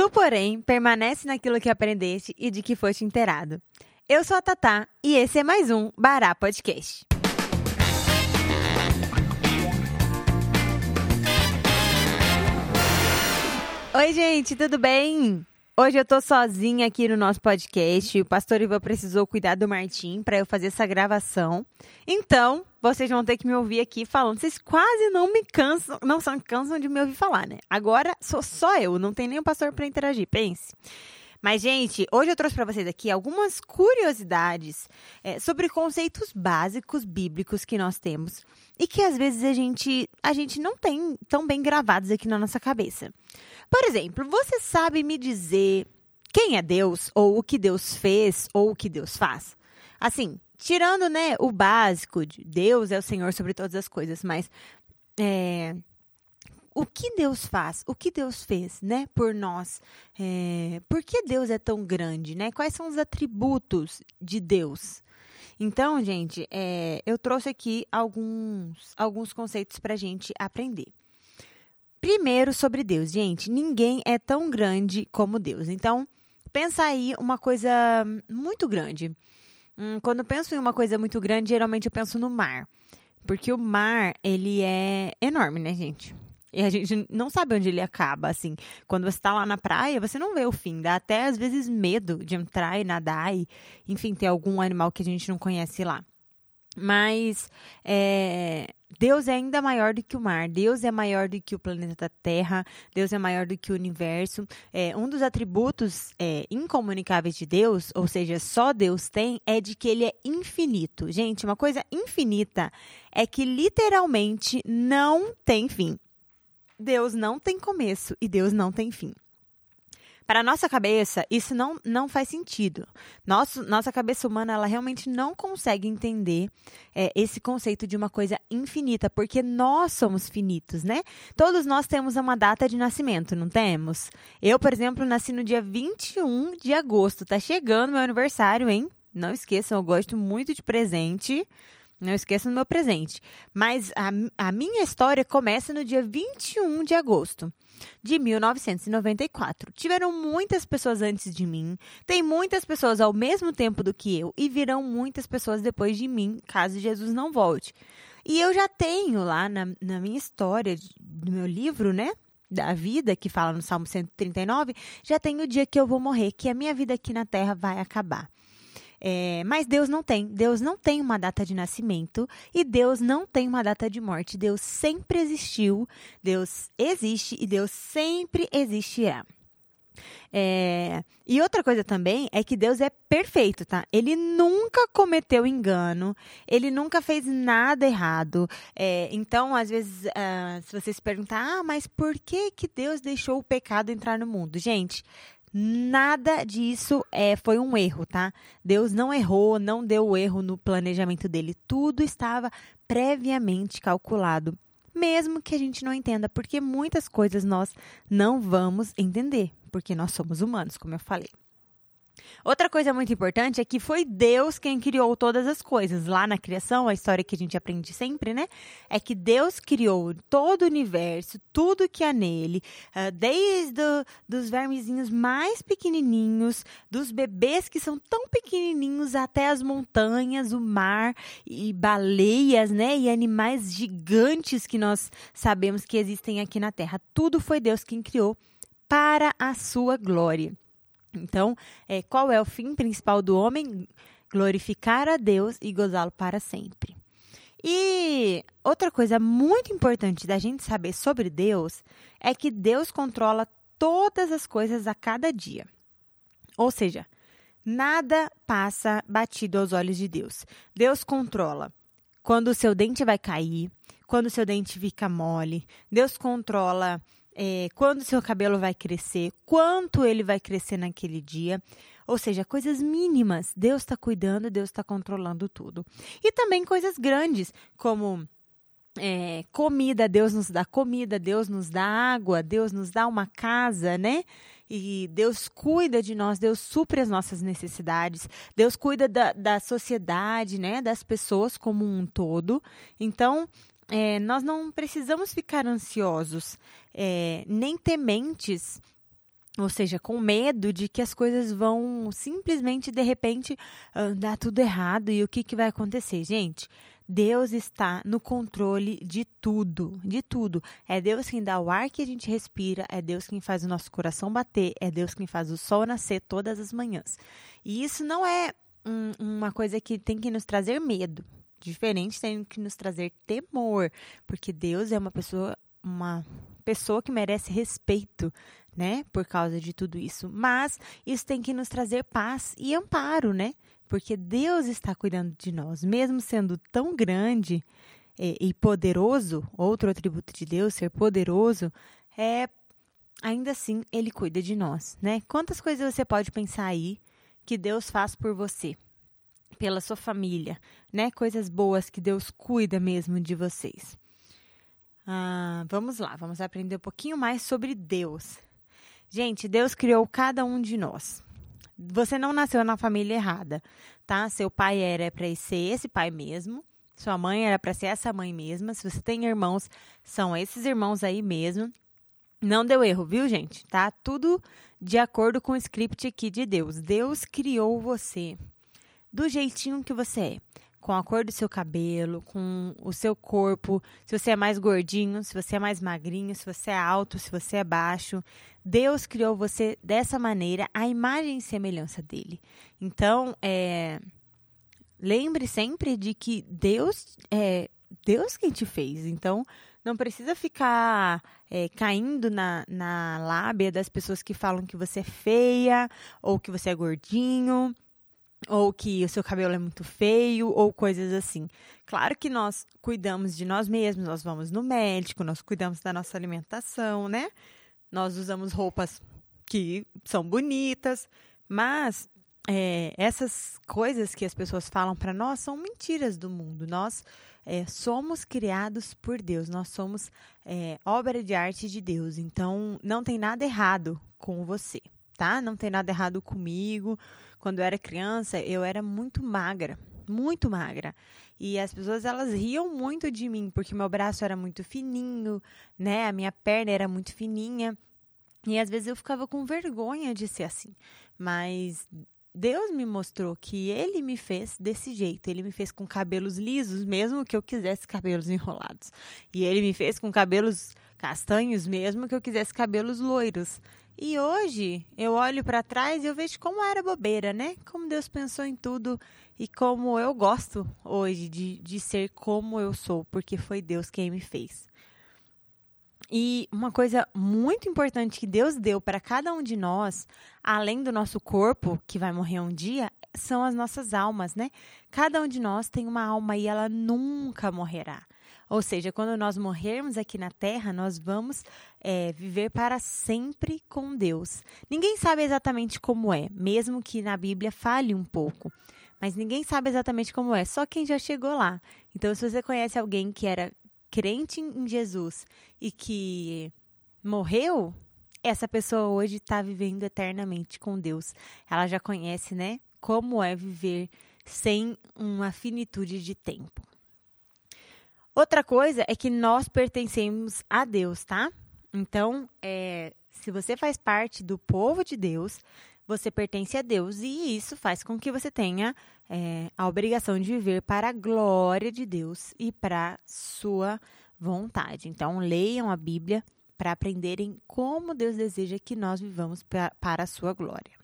Tu, porém, permanece naquilo que aprendeste e de que foste inteirado. Eu sou a Tatá e esse é mais um Bará Podcast. Oi, gente, tudo bem? Hoje eu tô sozinha aqui no nosso podcast. O pastor Ivan precisou cuidar do Martim para eu fazer essa gravação. Então, vocês vão ter que me ouvir aqui falando. Vocês quase não me cansam, não são cansam de me ouvir falar, né? Agora sou só eu, não tem nem o pastor para interagir, pense. Mas, gente, hoje eu trouxe para vocês aqui algumas curiosidades é, sobre conceitos básicos bíblicos que nós temos e que às vezes a gente, a gente não tem tão bem gravados aqui na nossa cabeça. Por exemplo, você sabe me dizer quem é Deus, ou o que Deus fez, ou o que Deus faz? Assim, tirando, né, o básico de Deus é o Senhor sobre todas as coisas, mas é, o que Deus faz, o que Deus fez, né, por nós? É, por que Deus é tão grande, né? Quais são os atributos de Deus? Então, gente, é, eu trouxe aqui alguns, alguns conceitos para a gente aprender. Primeiro sobre Deus, gente, ninguém é tão grande como Deus. Então, pensa aí uma coisa muito grande. Hum, quando eu penso em uma coisa muito grande, geralmente eu penso no mar. Porque o mar, ele é enorme, né, gente? E a gente não sabe onde ele acaba, assim. Quando você está lá na praia, você não vê o fim. Dá até, às vezes, medo de entrar e nadar e, enfim, ter algum animal que a gente não conhece lá. Mas é, Deus é ainda maior do que o mar, Deus é maior do que o planeta Terra, Deus é maior do que o universo. É, um dos atributos é, incomunicáveis de Deus, ou seja, só Deus tem, é de que ele é infinito. Gente, uma coisa infinita é que literalmente não tem fim. Deus não tem começo e Deus não tem fim. Para a nossa cabeça, isso não, não faz sentido. Nosso, nossa cabeça humana, ela realmente não consegue entender é, esse conceito de uma coisa infinita, porque nós somos finitos, né? Todos nós temos uma data de nascimento, não temos? Eu, por exemplo, nasci no dia 21 de agosto. Tá chegando meu aniversário, hein? Não esqueçam, eu gosto muito de presente. Não esqueça do meu presente. Mas a, a minha história começa no dia 21 de agosto de 1994. Tiveram muitas pessoas antes de mim, tem muitas pessoas ao mesmo tempo do que eu e virão muitas pessoas depois de mim, caso Jesus não volte. E eu já tenho lá na, na minha história, do meu livro, né? Da vida, que fala no Salmo 139, já tem o dia que eu vou morrer, que a minha vida aqui na terra vai acabar. É, mas Deus não tem. Deus não tem uma data de nascimento e Deus não tem uma data de morte. Deus sempre existiu, Deus existe e Deus sempre existirá. É, e outra coisa também é que Deus é perfeito, tá? Ele nunca cometeu engano, ele nunca fez nada errado. É, então, às vezes, uh, se você se perguntar, ah, mas por que, que Deus deixou o pecado entrar no mundo? Gente, Nada disso é, foi um erro, tá? Deus não errou, não deu erro no planejamento dele. Tudo estava previamente calculado, mesmo que a gente não entenda, porque muitas coisas nós não vamos entender, porque nós somos humanos, como eu falei. Outra coisa muito importante é que foi Deus quem criou todas as coisas. Lá na criação, a história que a gente aprende sempre, né? É que Deus criou todo o universo, tudo que há nele, uh, desde os vermezinhos mais pequenininhos, dos bebês que são tão pequenininhos, até as montanhas, o mar e baleias, né? E animais gigantes que nós sabemos que existem aqui na Terra. Tudo foi Deus quem criou para a sua glória. Então, é, qual é o fim principal do homem? Glorificar a Deus e gozá-lo para sempre. E outra coisa muito importante da gente saber sobre Deus é que Deus controla todas as coisas a cada dia. Ou seja, nada passa batido aos olhos de Deus. Deus controla quando o seu dente vai cair, quando o seu dente fica mole. Deus controla é, quando seu cabelo vai crescer, quanto ele vai crescer naquele dia. Ou seja, coisas mínimas. Deus está cuidando, Deus está controlando tudo. E também coisas grandes, como é, comida, Deus nos dá comida, Deus nos dá água, Deus nos dá uma casa, né? E Deus cuida de nós, Deus supre as nossas necessidades, Deus cuida da, da sociedade, né? Das pessoas como um todo. Então, é, nós não precisamos ficar ansiosos, é, nem tementes ou seja, com medo de que as coisas vão simplesmente de repente dar tudo errado e o que, que vai acontecer. Gente, Deus está no controle de tudo, de tudo. É Deus quem dá o ar que a gente respira, é Deus quem faz o nosso coração bater, é Deus quem faz o sol nascer todas as manhãs. E isso não é um, uma coisa que tem que nos trazer medo. Diferente tem que nos trazer temor, porque Deus é uma pessoa, uma pessoa que merece respeito, né? Por causa de tudo isso. Mas isso tem que nos trazer paz e amparo, né? Porque Deus está cuidando de nós, mesmo sendo tão grande e, poderoso, outro atributo de Deus, ser poderoso, é ainda assim ele cuida de nós, né? Quantas coisas você pode pensar aí que Deus faz por você, pela sua família, né? Coisas boas que Deus cuida mesmo de vocês. Ah, vamos lá, vamos aprender um pouquinho mais sobre Deus. Gente, Deus criou cada um de nós. Você não nasceu na família errada, tá? Seu pai era para ser esse pai mesmo. Sua mãe era para ser essa mãe mesma. Se você tem irmãos, são esses irmãos aí mesmo. Não deu erro, viu, gente? Tá tudo de acordo com o script aqui de Deus. Deus criou você do jeitinho que você é com a cor do seu cabelo, com o seu corpo, se você é mais gordinho, se você é mais magrinho, se você é alto, se você é baixo. Deus criou você dessa maneira, a imagem e semelhança dele. Então, é, lembre sempre de que Deus é Deus quem te fez. Então, não precisa ficar é, caindo na, na lábia das pessoas que falam que você é feia ou que você é gordinho ou que o seu cabelo é muito feio, ou coisas assim. Claro que nós cuidamos de nós mesmos, nós vamos no médico, nós cuidamos da nossa alimentação, né? Nós usamos roupas que são bonitas, mas é, essas coisas que as pessoas falam para nós são mentiras do mundo. Nós é, somos criados por Deus, nós somos é, obra de arte de Deus, então não tem nada errado com você, tá? Não tem nada errado comigo quando eu era criança, eu era muito magra, muito magra. E as pessoas elas riam muito de mim porque meu braço era muito fininho, né? A minha perna era muito fininha. E às vezes eu ficava com vergonha de ser assim. Mas Deus me mostrou que ele me fez desse jeito. Ele me fez com cabelos lisos, mesmo que eu quisesse cabelos enrolados. E ele me fez com cabelos castanhos, mesmo que eu quisesse cabelos loiros. E hoje eu olho para trás e eu vejo como era bobeira, né? Como Deus pensou em tudo e como eu gosto hoje de, de ser como eu sou, porque foi Deus quem me fez. E uma coisa muito importante que Deus deu para cada um de nós, além do nosso corpo, que vai morrer um dia, são as nossas almas, né? Cada um de nós tem uma alma e ela nunca morrerá. Ou seja, quando nós morrermos aqui na terra, nós vamos é, viver para sempre com Deus. Ninguém sabe exatamente como é, mesmo que na Bíblia fale um pouco. Mas ninguém sabe exatamente como é, só quem já chegou lá. Então, se você conhece alguém que era crente em Jesus e que morreu, essa pessoa hoje está vivendo eternamente com Deus. Ela já conhece, né? Como é viver sem uma finitude de tempo. Outra coisa é que nós pertencemos a Deus, tá? Então, é, se você faz parte do povo de Deus, você pertence a Deus e isso faz com que você tenha é, a obrigação de viver para a glória de Deus e para sua vontade. Então, leiam a Bíblia para aprenderem como Deus deseja que nós vivamos pra, para a sua glória.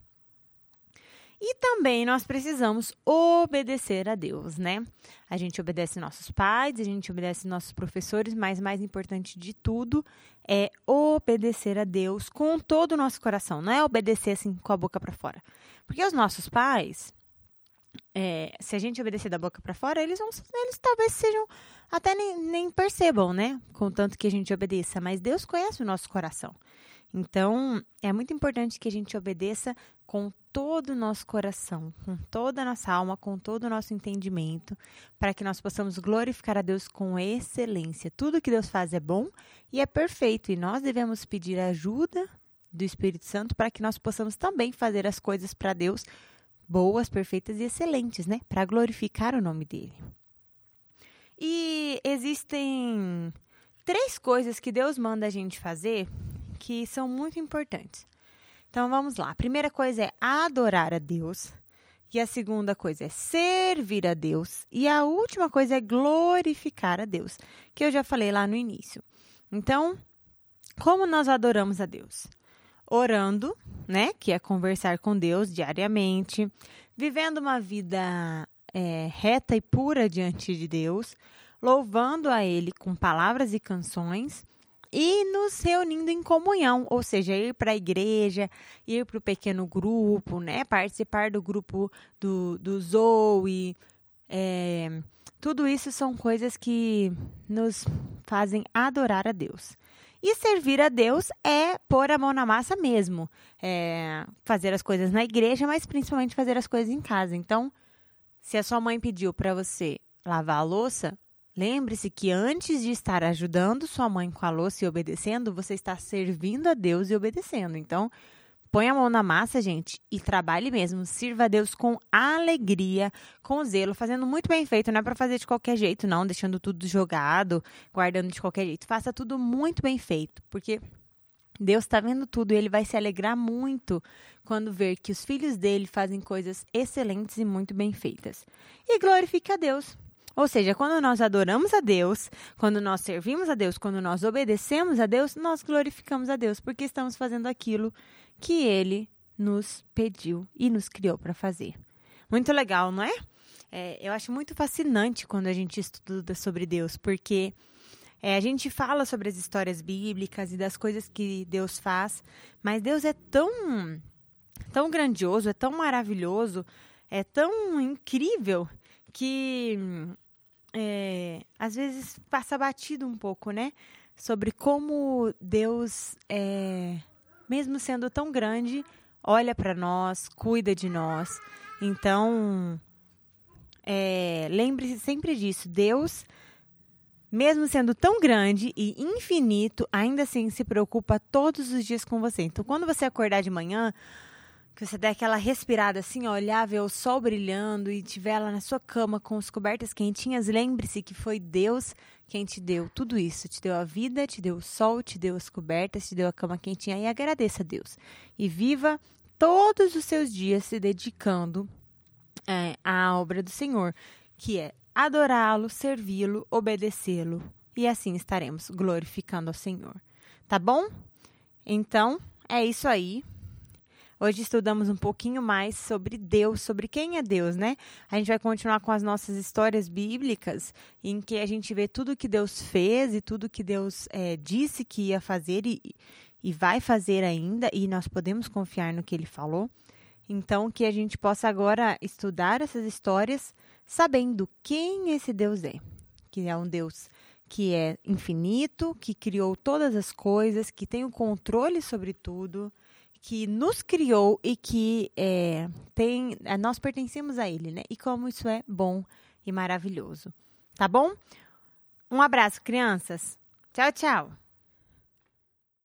E também nós precisamos obedecer a Deus, né? A gente obedece nossos pais, a gente obedece nossos professores, mas mais importante de tudo é obedecer a Deus com todo o nosso coração, não é obedecer assim com a boca para fora. Porque os nossos pais, é, se a gente obedecer da boca para fora, eles, vão, eles talvez sejam, até nem, nem percebam, né? Contanto que a gente obedeça, mas Deus conhece o nosso coração. Então, é muito importante que a gente obedeça com todo o nosso coração, com toda a nossa alma, com todo o nosso entendimento, para que nós possamos glorificar a Deus com excelência. Tudo que Deus faz é bom e é perfeito, e nós devemos pedir ajuda do Espírito Santo para que nós possamos também fazer as coisas para Deus boas, perfeitas e excelentes, né? Para glorificar o nome dele. E existem três coisas que Deus manda a gente fazer que são muito importantes. Então vamos lá. A primeira coisa é adorar a Deus. E a segunda coisa é servir a Deus. E a última coisa é glorificar a Deus, que eu já falei lá no início. Então, como nós adoramos a Deus? Orando, né? Que é conversar com Deus diariamente, vivendo uma vida é, reta e pura diante de Deus, louvando a Ele com palavras e canções e nos reunindo em comunhão, ou seja, ir para a igreja, ir para o pequeno grupo, né? Participar do grupo do, do Zoe. É, tudo isso são coisas que nos fazem adorar a Deus. E servir a Deus é pôr a mão na massa mesmo. É fazer as coisas na igreja, mas principalmente fazer as coisas em casa. Então, se a sua mãe pediu para você lavar a louça, lembre-se que antes de estar ajudando sua mãe com a louça e obedecendo, você está servindo a Deus e obedecendo. Então, Põe a mão na massa, gente, e trabalhe mesmo. Sirva a Deus com alegria, com zelo, fazendo muito bem feito. Não é para fazer de qualquer jeito, não, deixando tudo jogado, guardando de qualquer jeito. Faça tudo muito bem feito, porque Deus está vendo tudo e ele vai se alegrar muito quando ver que os filhos dele fazem coisas excelentes e muito bem feitas. E glorifique a Deus. Ou seja, quando nós adoramos a Deus, quando nós servimos a Deus, quando nós obedecemos a Deus, nós glorificamos a Deus, porque estamos fazendo aquilo que ele nos pediu e nos criou para fazer. Muito legal, não é? é? Eu acho muito fascinante quando a gente estuda sobre Deus, porque é, a gente fala sobre as histórias bíblicas e das coisas que Deus faz, mas Deus é tão, tão grandioso, é tão maravilhoso, é tão incrível que é, às vezes passa batido um pouco, né? Sobre como Deus é mesmo sendo tão grande, olha para nós, cuida de nós. Então, é, lembre-se sempre disso. Deus, mesmo sendo tão grande e infinito, ainda assim se preocupa todos os dias com você. Então, quando você acordar de manhã, que você der aquela respirada assim, olhar, ver o sol brilhando e tiver lá na sua cama com as cobertas quentinhas, lembre-se que foi Deus quem te deu tudo isso. Te deu a vida, te deu o sol, te deu as cobertas, te deu a cama quentinha e agradeça a Deus. E viva todos os seus dias se dedicando é, à obra do Senhor, que é adorá-lo, servi-lo, obedecê-lo. E assim estaremos glorificando ao Senhor. Tá bom? Então, é isso aí. Hoje estudamos um pouquinho mais sobre Deus, sobre quem é Deus, né? A gente vai continuar com as nossas histórias bíblicas, em que a gente vê tudo que Deus fez e tudo que Deus é, disse que ia fazer e, e vai fazer ainda, e nós podemos confiar no que Ele falou. Então, que a gente possa agora estudar essas histórias sabendo quem esse Deus é, que é um Deus que é infinito, que criou todas as coisas, que tem o controle sobre tudo que nos criou e que é, tem, é, nós pertencemos a Ele, né? E como isso é bom e maravilhoso. Tá bom? Um abraço, crianças. Tchau, tchau.